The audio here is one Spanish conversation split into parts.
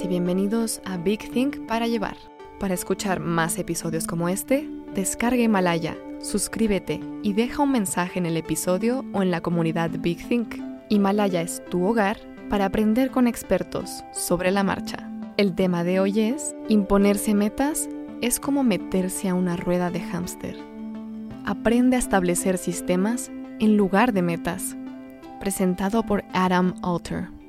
Y bienvenidos a Big Think para llevar. Para escuchar más episodios como este, descarga Himalaya, suscríbete y deja un mensaje en el episodio o en la comunidad Big Think. Himalaya es tu hogar para aprender con expertos sobre la marcha. El tema de hoy es, imponerse metas es como meterse a una rueda de hámster. Aprende a establecer sistemas en lugar de metas. Presentado por Adam Alter.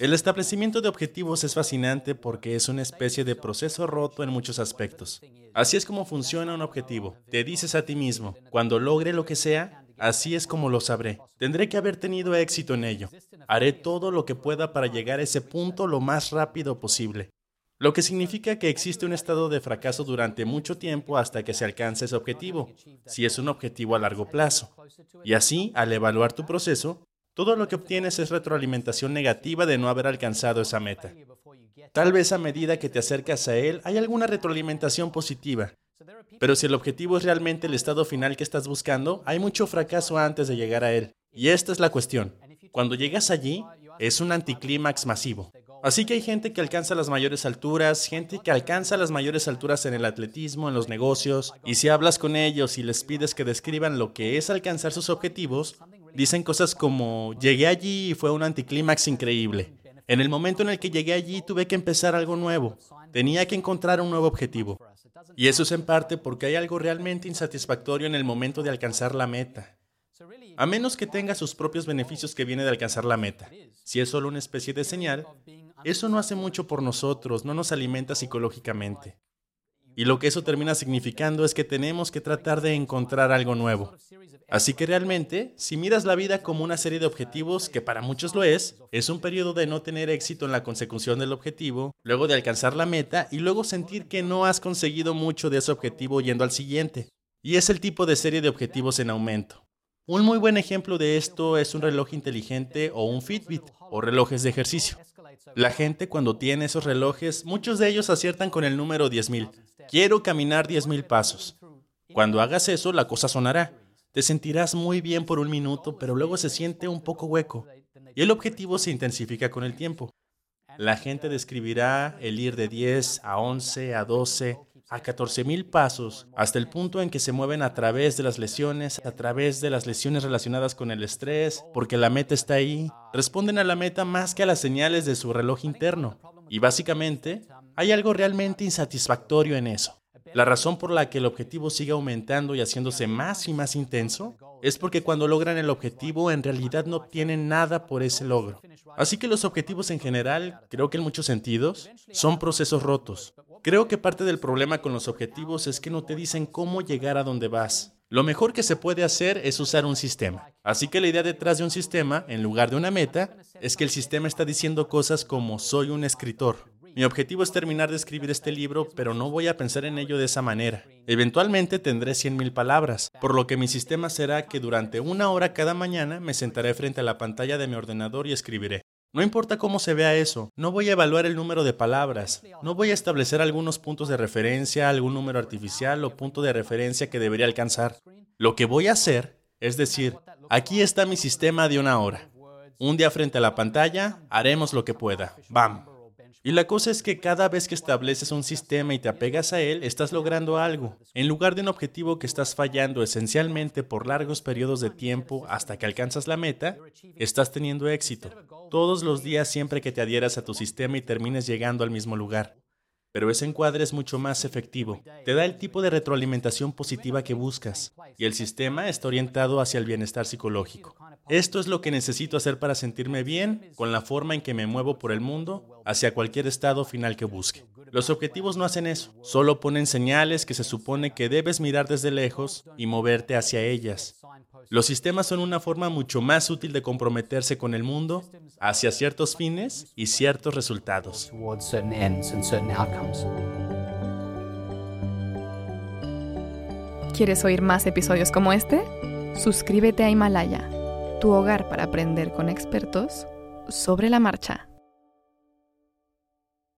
El establecimiento de objetivos es fascinante porque es una especie de proceso roto en muchos aspectos. Así es como funciona un objetivo. Te dices a ti mismo, cuando logre lo que sea, así es como lo sabré. Tendré que haber tenido éxito en ello. Haré todo lo que pueda para llegar a ese punto lo más rápido posible. Lo que significa que existe un estado de fracaso durante mucho tiempo hasta que se alcance ese objetivo, si es un objetivo a largo plazo. Y así, al evaluar tu proceso, todo lo que obtienes es retroalimentación negativa de no haber alcanzado esa meta. Tal vez a medida que te acercas a él hay alguna retroalimentación positiva, pero si el objetivo es realmente el estado final que estás buscando, hay mucho fracaso antes de llegar a él. Y esta es la cuestión. Cuando llegas allí, es un anticlímax masivo. Así que hay gente que alcanza las mayores alturas, gente que alcanza las mayores alturas en el atletismo, en los negocios, y si hablas con ellos y les pides que describan lo que es alcanzar sus objetivos, dicen cosas como, llegué allí y fue un anticlímax increíble. En el momento en el que llegué allí tuve que empezar algo nuevo, tenía que encontrar un nuevo objetivo. Y eso es en parte porque hay algo realmente insatisfactorio en el momento de alcanzar la meta. A menos que tenga sus propios beneficios que viene de alcanzar la meta. Si es solo una especie de señal, eso no hace mucho por nosotros, no nos alimenta psicológicamente. Y lo que eso termina significando es que tenemos que tratar de encontrar algo nuevo. Así que realmente, si miras la vida como una serie de objetivos, que para muchos lo es, es un periodo de no tener éxito en la consecución del objetivo, luego de alcanzar la meta y luego sentir que no has conseguido mucho de ese objetivo yendo al siguiente. Y es el tipo de serie de objetivos en aumento. Un muy buen ejemplo de esto es un reloj inteligente o un Fitbit o relojes de ejercicio. La gente cuando tiene esos relojes, muchos de ellos aciertan con el número 10.000. Quiero caminar 10.000 pasos. Cuando hagas eso, la cosa sonará. Te sentirás muy bien por un minuto, pero luego se siente un poco hueco. Y el objetivo se intensifica con el tiempo. La gente describirá el ir de 10 a 11 a 12 a 14.000 pasos, hasta el punto en que se mueven a través de las lesiones, a través de las lesiones relacionadas con el estrés, porque la meta está ahí. Responden a la meta más que a las señales de su reloj interno. Y básicamente, hay algo realmente insatisfactorio en eso. La razón por la que el objetivo sigue aumentando y haciéndose más y más intenso es porque cuando logran el objetivo en realidad no obtienen nada por ese logro. Así que los objetivos en general, creo que en muchos sentidos, son procesos rotos. Creo que parte del problema con los objetivos es que no te dicen cómo llegar a donde vas. Lo mejor que se puede hacer es usar un sistema. Así que la idea detrás de un sistema, en lugar de una meta, es que el sistema está diciendo cosas como soy un escritor. Mi objetivo es terminar de escribir este libro, pero no voy a pensar en ello de esa manera. Eventualmente tendré 100.000 palabras, por lo que mi sistema será que durante una hora cada mañana me sentaré frente a la pantalla de mi ordenador y escribiré. No importa cómo se vea eso, no voy a evaluar el número de palabras, no voy a establecer algunos puntos de referencia, algún número artificial o punto de referencia que debería alcanzar. Lo que voy a hacer es decir, aquí está mi sistema de una hora. Un día frente a la pantalla, haremos lo que pueda. ¡Bam! Y la cosa es que cada vez que estableces un sistema y te apegas a él, estás logrando algo. En lugar de un objetivo que estás fallando esencialmente por largos periodos de tiempo hasta que alcanzas la meta, estás teniendo éxito. Todos los días siempre que te adhieras a tu sistema y termines llegando al mismo lugar. Pero ese encuadre es mucho más efectivo. Te da el tipo de retroalimentación positiva que buscas. Y el sistema está orientado hacia el bienestar psicológico. Esto es lo que necesito hacer para sentirme bien con la forma en que me muevo por el mundo hacia cualquier estado final que busque. Los objetivos no hacen eso, solo ponen señales que se supone que debes mirar desde lejos y moverte hacia ellas. Los sistemas son una forma mucho más útil de comprometerse con el mundo hacia ciertos fines y ciertos resultados. ¿Quieres oír más episodios como este? Suscríbete a Himalaya tu hogar para aprender con expertos sobre la marcha.